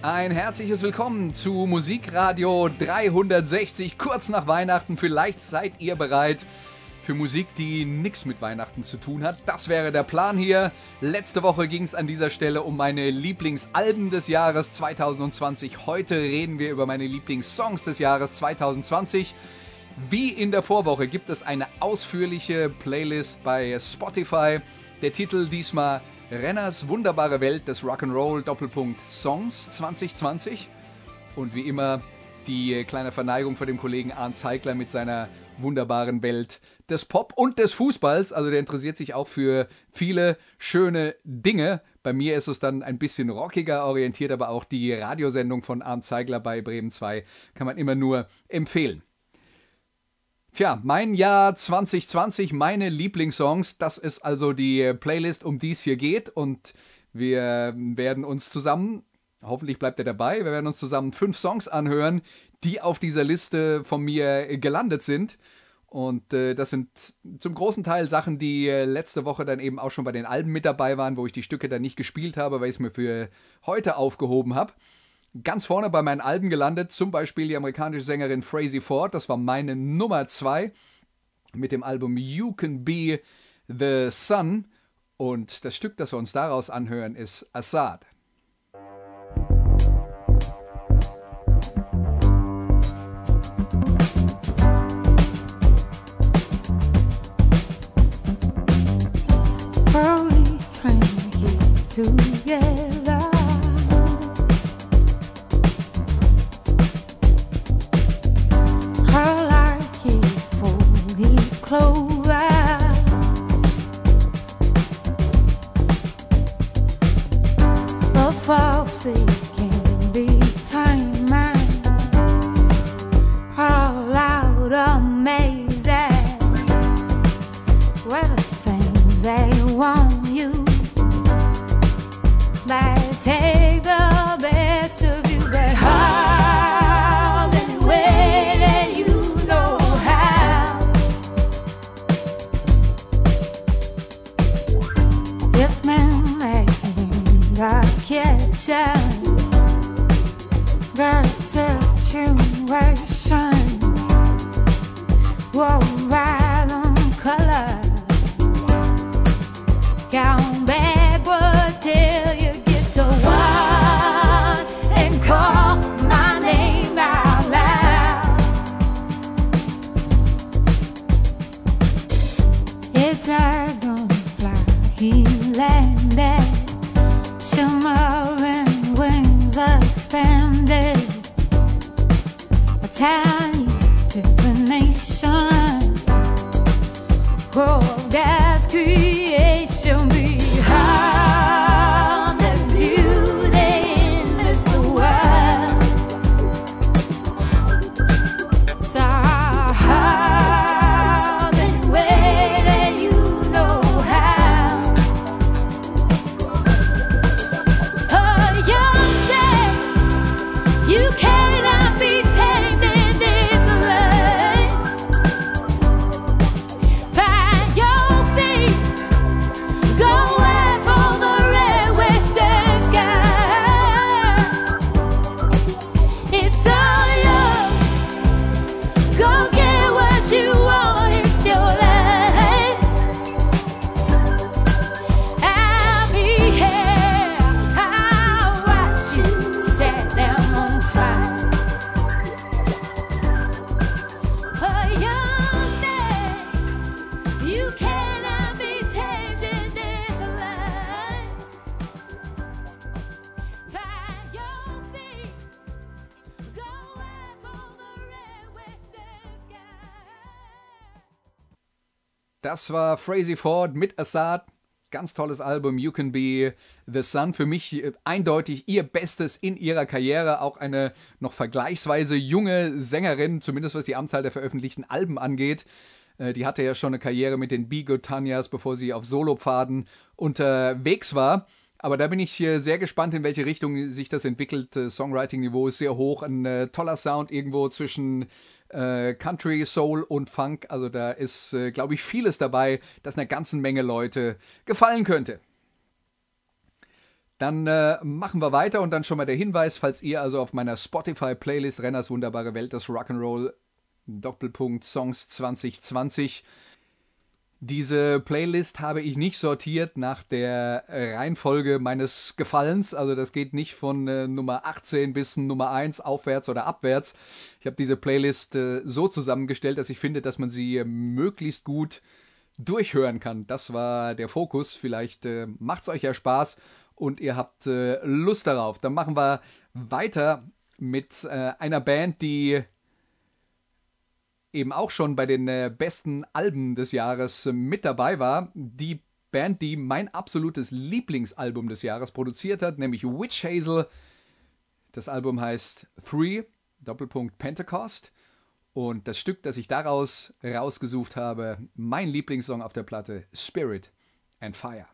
Ein herzliches Willkommen zu Musikradio 360, kurz nach Weihnachten. Vielleicht seid ihr bereit für Musik, die nichts mit Weihnachten zu tun hat. Das wäre der Plan hier. Letzte Woche ging es an dieser Stelle um meine Lieblingsalben des Jahres 2020. Heute reden wir über meine Lieblingssongs des Jahres 2020. Wie in der Vorwoche gibt es eine ausführliche Playlist bei Spotify. Der Titel diesmal Renners wunderbare Welt des Rock'n'Roll Doppelpunkt Songs 2020. Und wie immer die kleine Verneigung vor dem Kollegen Arndt Zeigler mit seiner wunderbaren Welt des Pop und des Fußballs. Also der interessiert sich auch für viele schöne Dinge. Bei mir ist es dann ein bisschen rockiger orientiert, aber auch die Radiosendung von Arndt Zeigler bei Bremen 2 kann man immer nur empfehlen. Tja, mein Jahr 2020, meine Lieblingssongs, das ist also die Playlist, um die es hier geht. Und wir werden uns zusammen, hoffentlich bleibt er dabei, wir werden uns zusammen fünf Songs anhören, die auf dieser Liste von mir gelandet sind. Und äh, das sind zum großen Teil Sachen, die äh, letzte Woche dann eben auch schon bei den Alben mit dabei waren, wo ich die Stücke dann nicht gespielt habe, weil ich es mir für heute aufgehoben habe ganz vorne bei meinen Alben gelandet, zum Beispiel die amerikanische Sängerin Frazee Ford, das war meine Nummer zwei mit dem Album You Can Be the Sun. Und das Stück, das wir uns daraus anhören, ist Assad. together Shimmering wings expanded. A tiny divination. Oh, Das war Frazee Ford mit Assad. Ganz tolles Album, You Can Be the Sun. Für mich äh, eindeutig ihr Bestes in ihrer Karriere. Auch eine noch vergleichsweise junge Sängerin, zumindest was die Anzahl der veröffentlichten Alben angeht. Äh, die hatte ja schon eine Karriere mit den Be Good Tanyas, bevor sie auf Solopfaden unterwegs war. Aber da bin ich sehr gespannt, in welche Richtung sich das entwickelt. Songwriting-Niveau ist sehr hoch, ein äh, toller Sound irgendwo zwischen äh, Country, Soul und Funk. Also da ist, äh, glaube ich, vieles dabei, das einer ganzen Menge Leute gefallen könnte. Dann äh, machen wir weiter und dann schon mal der Hinweis, falls ihr also auf meiner Spotify-Playlist Renners wunderbare Welt des Rock'n'Roll Doppelpunkt Songs 2020 diese Playlist habe ich nicht sortiert nach der Reihenfolge meines Gefallens. Also das geht nicht von äh, Nummer 18 bis Nummer 1 aufwärts oder abwärts. Ich habe diese Playlist äh, so zusammengestellt, dass ich finde, dass man sie möglichst gut durchhören kann. Das war der Fokus. Vielleicht äh, macht es euch ja Spaß und ihr habt äh, Lust darauf. Dann machen wir weiter mit äh, einer Band, die eben auch schon bei den äh, besten Alben des Jahres äh, mit dabei war. Die Band, die mein absolutes Lieblingsalbum des Jahres produziert hat, nämlich Witch Hazel. Das Album heißt Three, Doppelpunkt Pentecost. Und das Stück, das ich daraus rausgesucht habe, mein Lieblingssong auf der Platte, Spirit and Fire.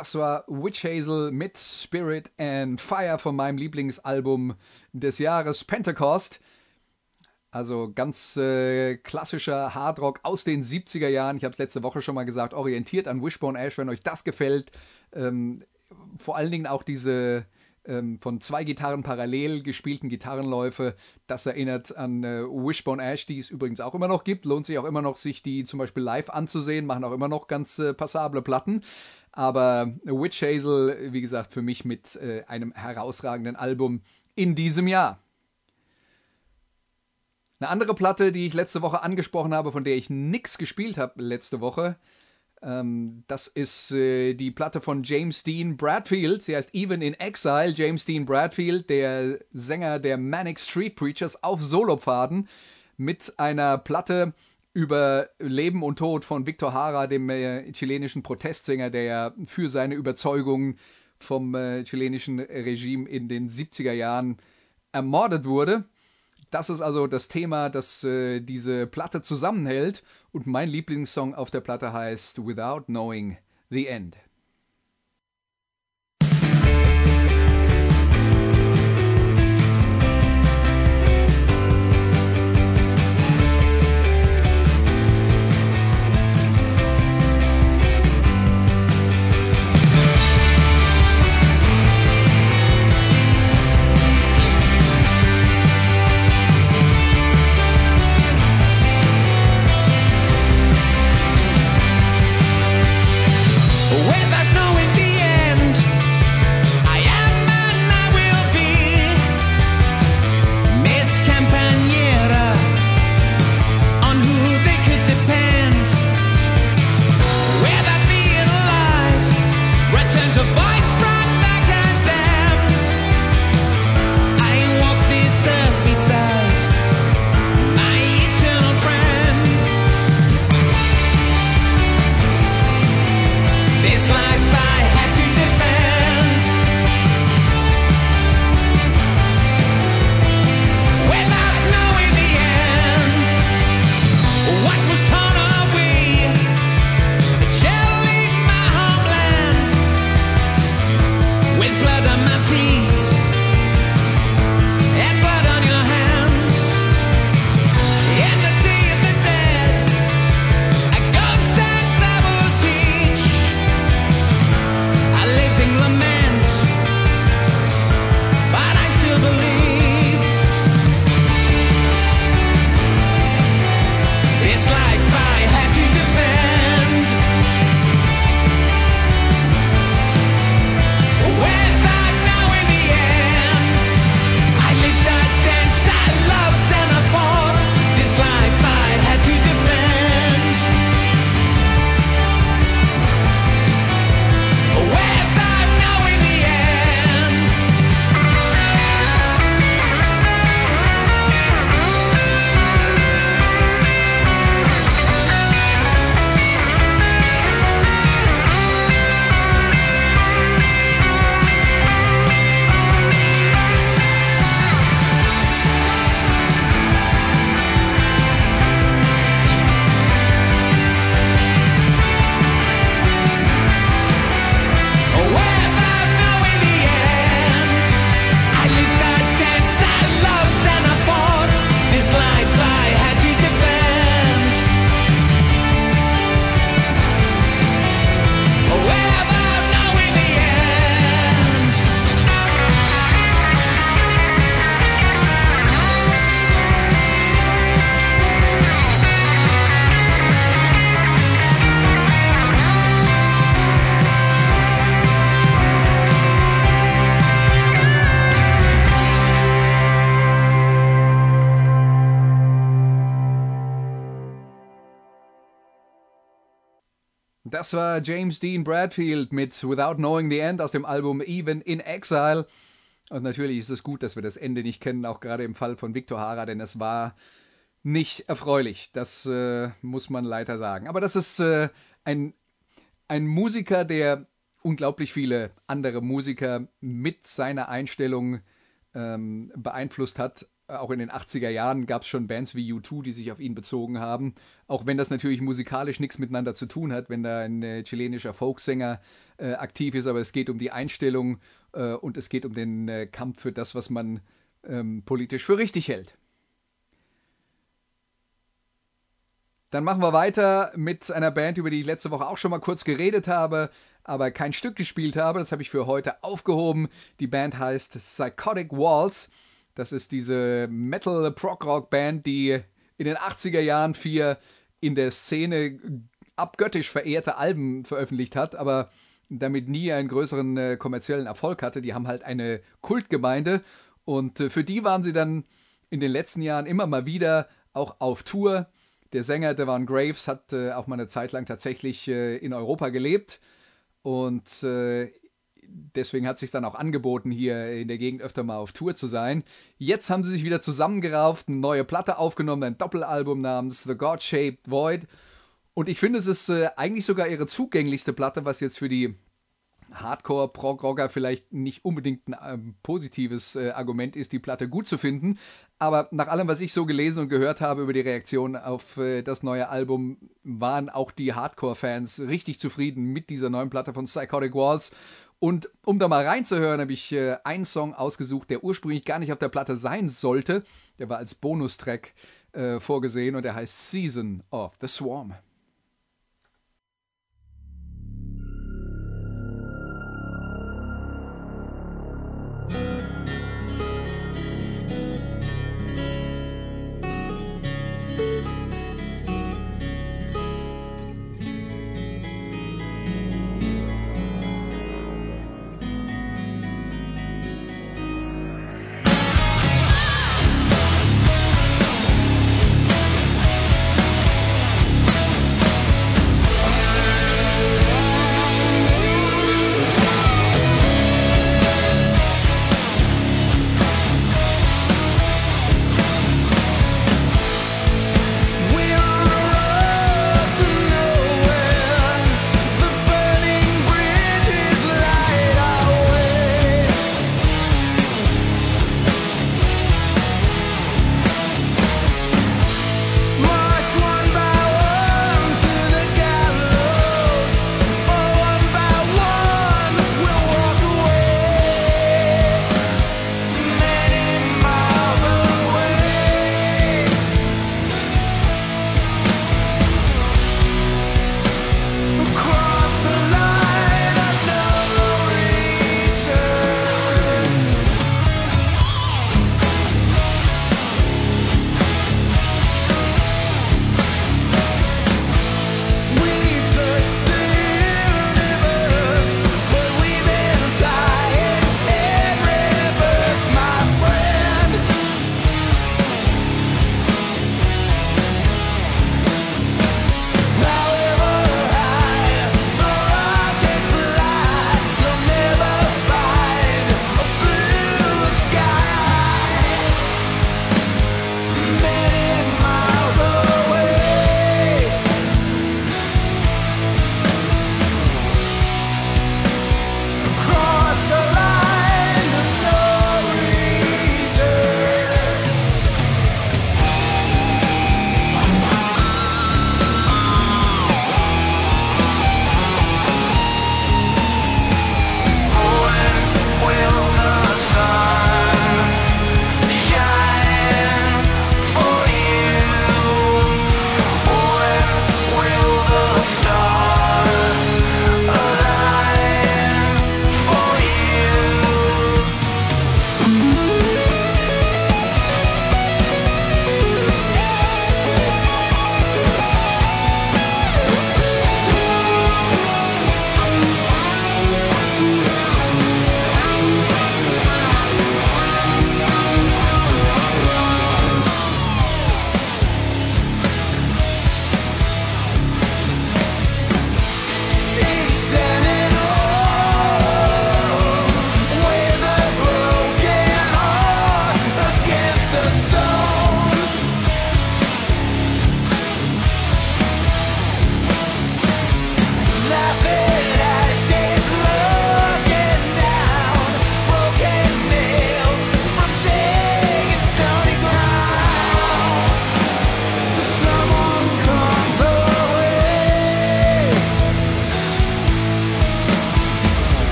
Das war Witch Hazel mit Spirit and Fire von meinem Lieblingsalbum des Jahres Pentecost. Also ganz äh, klassischer Hardrock aus den 70er Jahren. Ich habe es letzte Woche schon mal gesagt, orientiert an Wishbone Ash, wenn euch das gefällt. Ähm, vor allen Dingen auch diese ähm, von zwei Gitarren parallel gespielten Gitarrenläufe. Das erinnert an äh, Wishbone Ash, die es übrigens auch immer noch gibt. Lohnt sich auch immer noch, sich die zum Beispiel live anzusehen. Machen auch immer noch ganz äh, passable Platten. Aber Witch Hazel, wie gesagt, für mich mit äh, einem herausragenden Album in diesem Jahr. Eine andere Platte, die ich letzte Woche angesprochen habe, von der ich nichts gespielt habe letzte Woche, ähm, das ist äh, die Platte von James Dean Bradfield. Sie heißt Even in Exile. James Dean Bradfield, der Sänger der Manic Street Preachers auf Solopfaden mit einer Platte über Leben und Tod von Victor Hara, dem äh, chilenischen Protestsänger, der ja für seine Überzeugungen vom äh, chilenischen Regime in den 70er Jahren ermordet wurde. Das ist also das Thema, das äh, diese Platte zusammenhält. Und mein Lieblingssong auf der Platte heißt Without Knowing the End. Das war James Dean Bradfield mit Without Knowing the End aus dem Album Even in Exile. Und natürlich ist es gut, dass wir das Ende nicht kennen, auch gerade im Fall von Victor Hara, denn es war nicht erfreulich. Das äh, muss man leider sagen. Aber das ist äh, ein, ein Musiker, der unglaublich viele andere Musiker mit seiner Einstellung ähm, beeinflusst hat. Auch in den 80er Jahren gab es schon Bands wie U2, die sich auf ihn bezogen haben. Auch wenn das natürlich musikalisch nichts miteinander zu tun hat, wenn da ein äh, chilenischer Folksänger äh, aktiv ist, aber es geht um die Einstellung äh, und es geht um den äh, Kampf für das, was man ähm, politisch für richtig hält. Dann machen wir weiter mit einer Band, über die ich letzte Woche auch schon mal kurz geredet habe, aber kein Stück gespielt habe. Das habe ich für heute aufgehoben. Die Band heißt Psychotic Walls. Das ist diese Metal-Prog-Rock-Band, die in den 80er Jahren vier in der Szene abgöttisch verehrte Alben veröffentlicht hat, aber damit nie einen größeren äh, kommerziellen Erfolg hatte. Die haben halt eine Kultgemeinde und äh, für die waren sie dann in den letzten Jahren immer mal wieder auch auf Tour. Der Sänger Devon Graves hat äh, auch mal eine Zeit lang tatsächlich äh, in Europa gelebt und äh, deswegen hat sich dann auch angeboten, hier in der Gegend öfter mal auf Tour zu sein. Jetzt haben sie sich wieder zusammengerauft, eine neue Platte aufgenommen, ein Doppelalbum namens The God-Shaped Void. Und ich finde, es ist äh, eigentlich sogar ihre zugänglichste Platte, was jetzt für die Hardcore-Prog-Rocker vielleicht nicht unbedingt ein ähm, positives äh, Argument ist, die Platte gut zu finden. Aber nach allem, was ich so gelesen und gehört habe über die Reaktion auf äh, das neue Album, waren auch die Hardcore-Fans richtig zufrieden mit dieser neuen Platte von Psychotic Walls. Und um da mal reinzuhören, habe ich äh, einen Song ausgesucht, der ursprünglich gar nicht auf der Platte sein sollte. Der war als Bonustrack äh, vorgesehen und der heißt Season of the Swarm.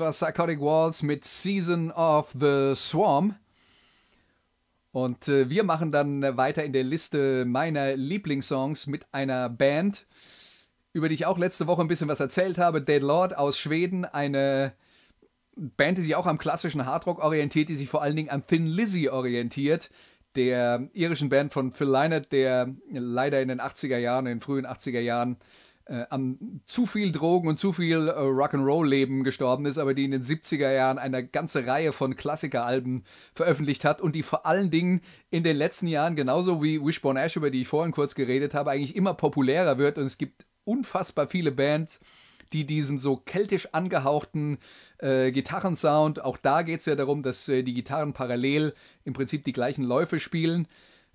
War Psychotic Walls mit Season of the Swarm. Und äh, wir machen dann äh, weiter in der Liste meiner Lieblingssongs mit einer Band, über die ich auch letzte Woche ein bisschen was erzählt habe. Dead Lord aus Schweden, eine Band, die sich auch am klassischen Hardrock orientiert, die sich vor allen Dingen an Thin Lizzy orientiert, der irischen Band von Phil Lynott, der leider in den 80er Jahren, in den frühen 80er Jahren äh, an zu viel Drogen und zu viel äh, Rock'n'Roll-Leben gestorben ist, aber die in den 70er Jahren eine ganze Reihe von Klassikeralben veröffentlicht hat und die vor allen Dingen in den letzten Jahren, genauso wie Wishbone Ash, über die ich vorhin kurz geredet habe, eigentlich immer populärer wird. Und es gibt unfassbar viele Bands, die diesen so keltisch angehauchten äh, Gitarrensound, auch da geht es ja darum, dass äh, die Gitarren parallel im Prinzip die gleichen Läufe spielen,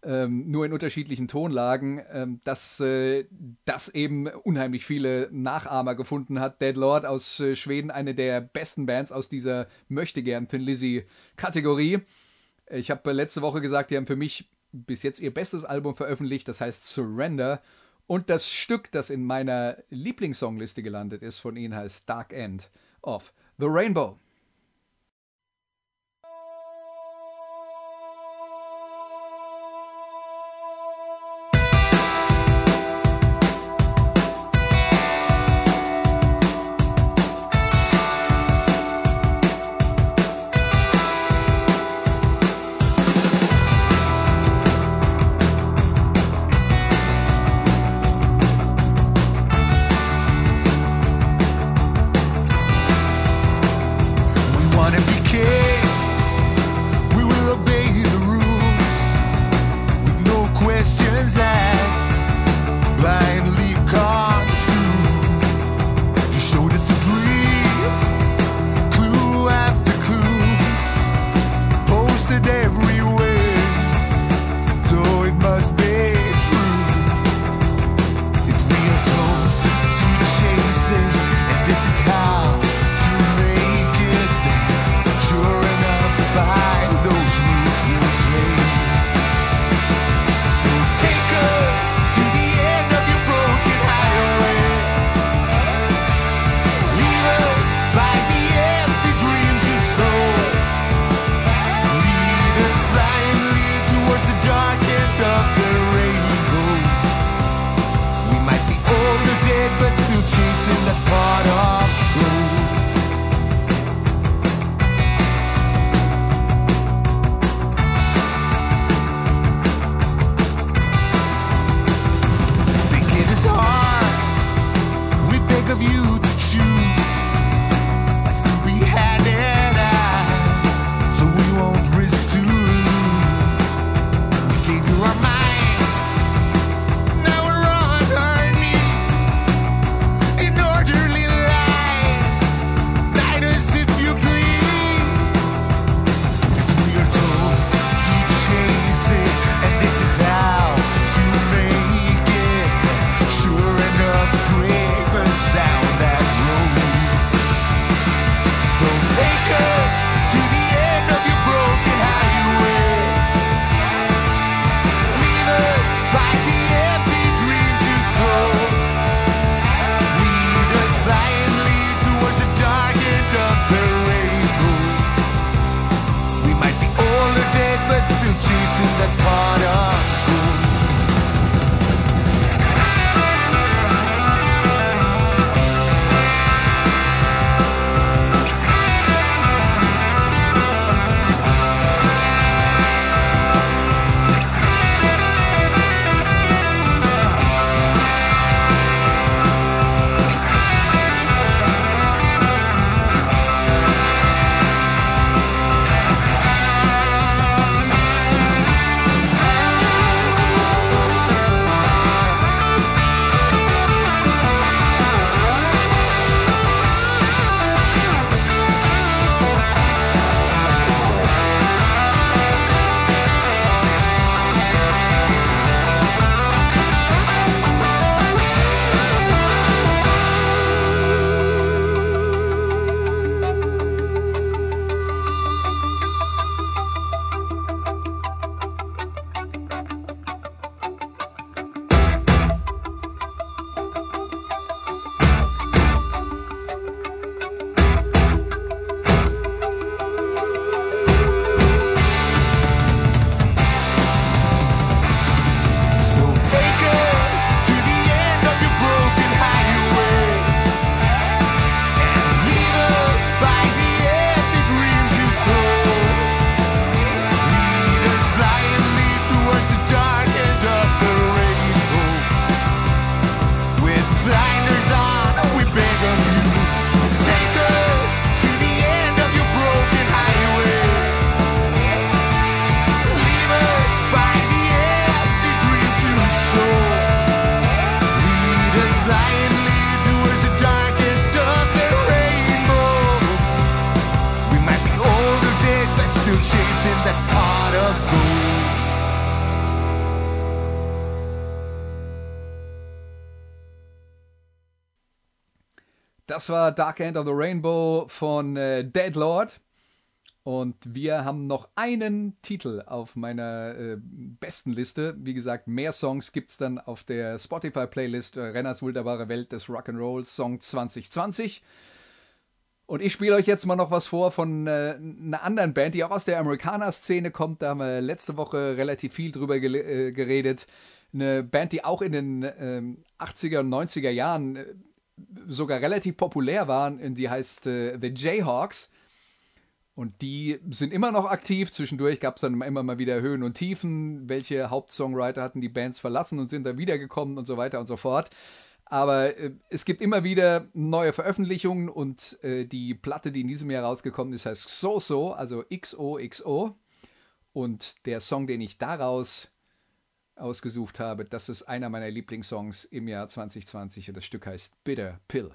ähm, nur in unterschiedlichen Tonlagen, ähm, dass äh, das eben unheimlich viele Nachahmer gefunden hat. Dead Lord aus äh, Schweden, eine der besten Bands aus dieser möchtegern Thin Lizzy Kategorie. Ich habe letzte Woche gesagt, die haben für mich bis jetzt ihr bestes Album veröffentlicht, das heißt Surrender. Und das Stück, das in meiner Lieblingssongliste gelandet ist, von ihnen heißt Dark End of the Rainbow. Das war Dark End of the Rainbow von äh, Dead Lord. Und wir haben noch einen Titel auf meiner äh, besten Liste. Wie gesagt, mehr Songs gibt es dann auf der Spotify-Playlist äh, Renners wunderbare Welt des Rock'n'Roll Song 2020. Und ich spiele euch jetzt mal noch was vor von äh, einer anderen Band, die auch aus der Amerikaner-Szene kommt. Da haben wir letzte Woche relativ viel drüber äh, geredet. Eine Band, die auch in den ähm, 80er und 90er Jahren äh, sogar relativ populär waren. Die heißt äh, The Jayhawks. Und die sind immer noch aktiv. Zwischendurch gab es dann immer mal wieder Höhen und Tiefen. Welche Hauptsongwriter hatten die Bands verlassen und sind dann wiedergekommen und so weiter und so fort. Aber äh, es gibt immer wieder neue Veröffentlichungen und äh, die Platte, die in diesem Jahr rausgekommen ist, heißt So So, also XOXO. Und der Song, den ich daraus ausgesucht habe, das ist einer meiner Lieblingssongs im Jahr 2020 und das Stück heißt Bitter Pill.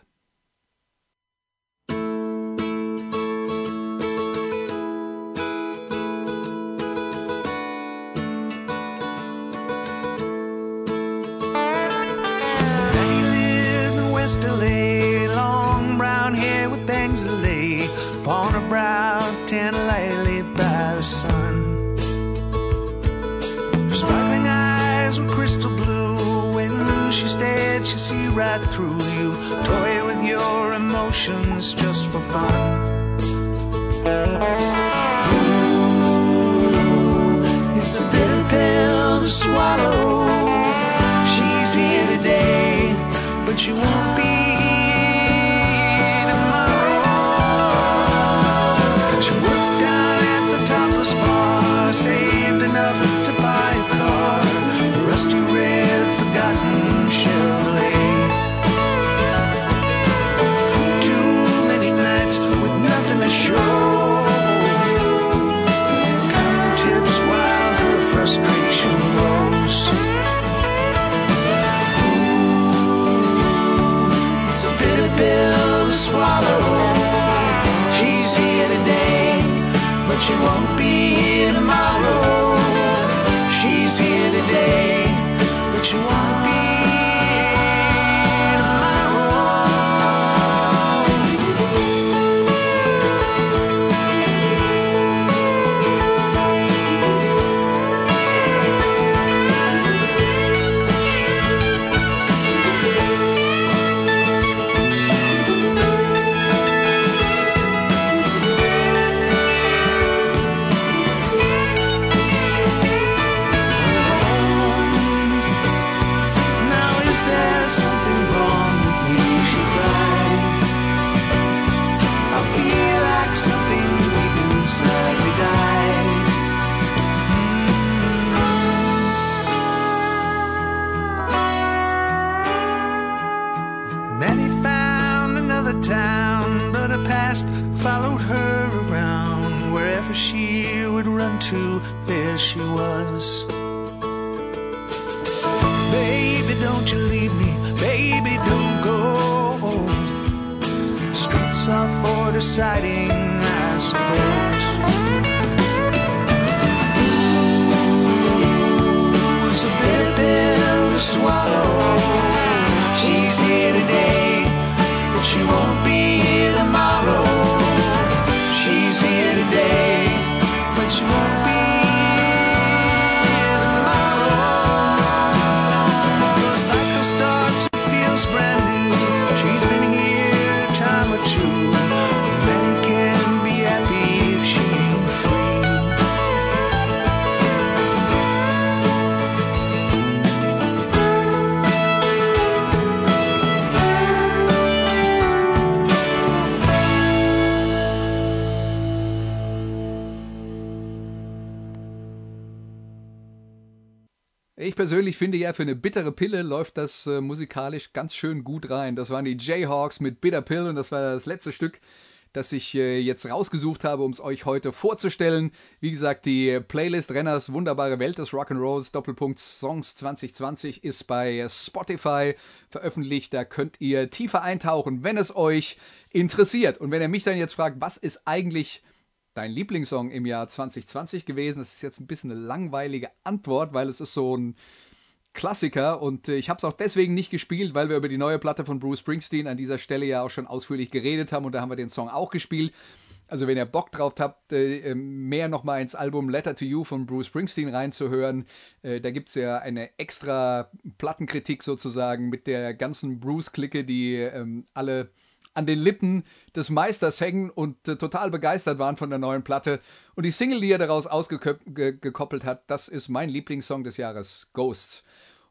Right through you. Toy with your emotions just for fun. Ooh, It's a bitter pill to swallow. She won't don't you leave me. Baby, don't go. Streets are for deciding, I suppose. Ooh, a bitter pill to swallow. She's here today, but she won't be persönlich finde ja, für eine bittere Pille läuft das äh, musikalisch ganz schön gut rein. Das waren die Jayhawks mit Bitter Pill und das war das letzte Stück, das ich äh, jetzt rausgesucht habe, um es euch heute vorzustellen. Wie gesagt, die Playlist Renners Wunderbare Welt des Rock'n'Rolls Doppelpunkt Songs 2020 ist bei Spotify veröffentlicht. Da könnt ihr tiefer eintauchen, wenn es euch interessiert. Und wenn ihr mich dann jetzt fragt, was ist eigentlich dein Lieblingssong im Jahr 2020 gewesen? Das ist jetzt ein bisschen eine langweilige Antwort, weil es ist so ein Klassiker und äh, ich habe es auch deswegen nicht gespielt, weil wir über die neue Platte von Bruce Springsteen an dieser Stelle ja auch schon ausführlich geredet haben und da haben wir den Song auch gespielt. Also wenn ihr Bock drauf habt, äh, mehr nochmal ins Album Letter to You von Bruce Springsteen reinzuhören, äh, da gibt's ja eine extra Plattenkritik sozusagen mit der ganzen Bruce-Clique, die ähm, alle an den Lippen des Meisters hängen und äh, total begeistert waren von der neuen Platte. Und die Single, die er daraus ausgekoppelt hat, das ist mein Lieblingssong des Jahres, Ghosts.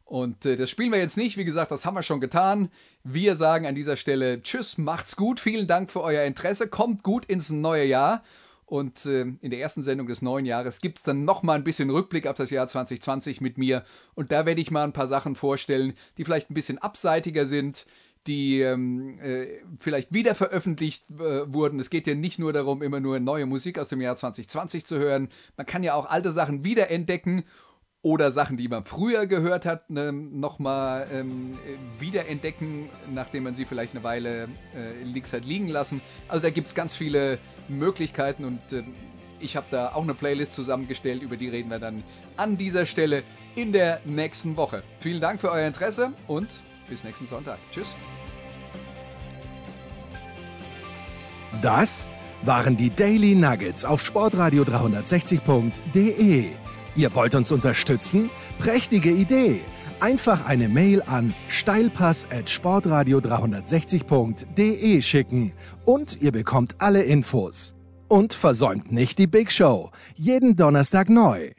Und äh, das spielen wir jetzt nicht. Wie gesagt, das haben wir schon getan. Wir sagen an dieser Stelle Tschüss, macht's gut. Vielen Dank für euer Interesse. Kommt gut ins neue Jahr. Und äh, in der ersten Sendung des neuen Jahres gibt's dann nochmal ein bisschen Rückblick auf das Jahr 2020 mit mir. Und da werde ich mal ein paar Sachen vorstellen, die vielleicht ein bisschen abseitiger sind, die ähm, äh, vielleicht wieder veröffentlicht äh, wurden. Es geht ja nicht nur darum, immer nur neue Musik aus dem Jahr 2020 zu hören. Man kann ja auch alte Sachen wiederentdecken oder Sachen, die man früher gehört hat, ne, nochmal ähm, wiederentdecken, nachdem man sie vielleicht eine Weile äh, links hat liegen lassen. Also da gibt es ganz viele Möglichkeiten und äh, ich habe da auch eine Playlist zusammengestellt, über die reden wir dann an dieser Stelle in der nächsten Woche. Vielen Dank für euer Interesse und bis nächsten Sonntag. Tschüss. Das waren die Daily Nuggets auf Sportradio 360.de. Ihr wollt uns unterstützen? Prächtige Idee! Einfach eine Mail an steilpass at sportradio 360.de schicken und ihr bekommt alle Infos. Und versäumt nicht die Big Show. Jeden Donnerstag neu.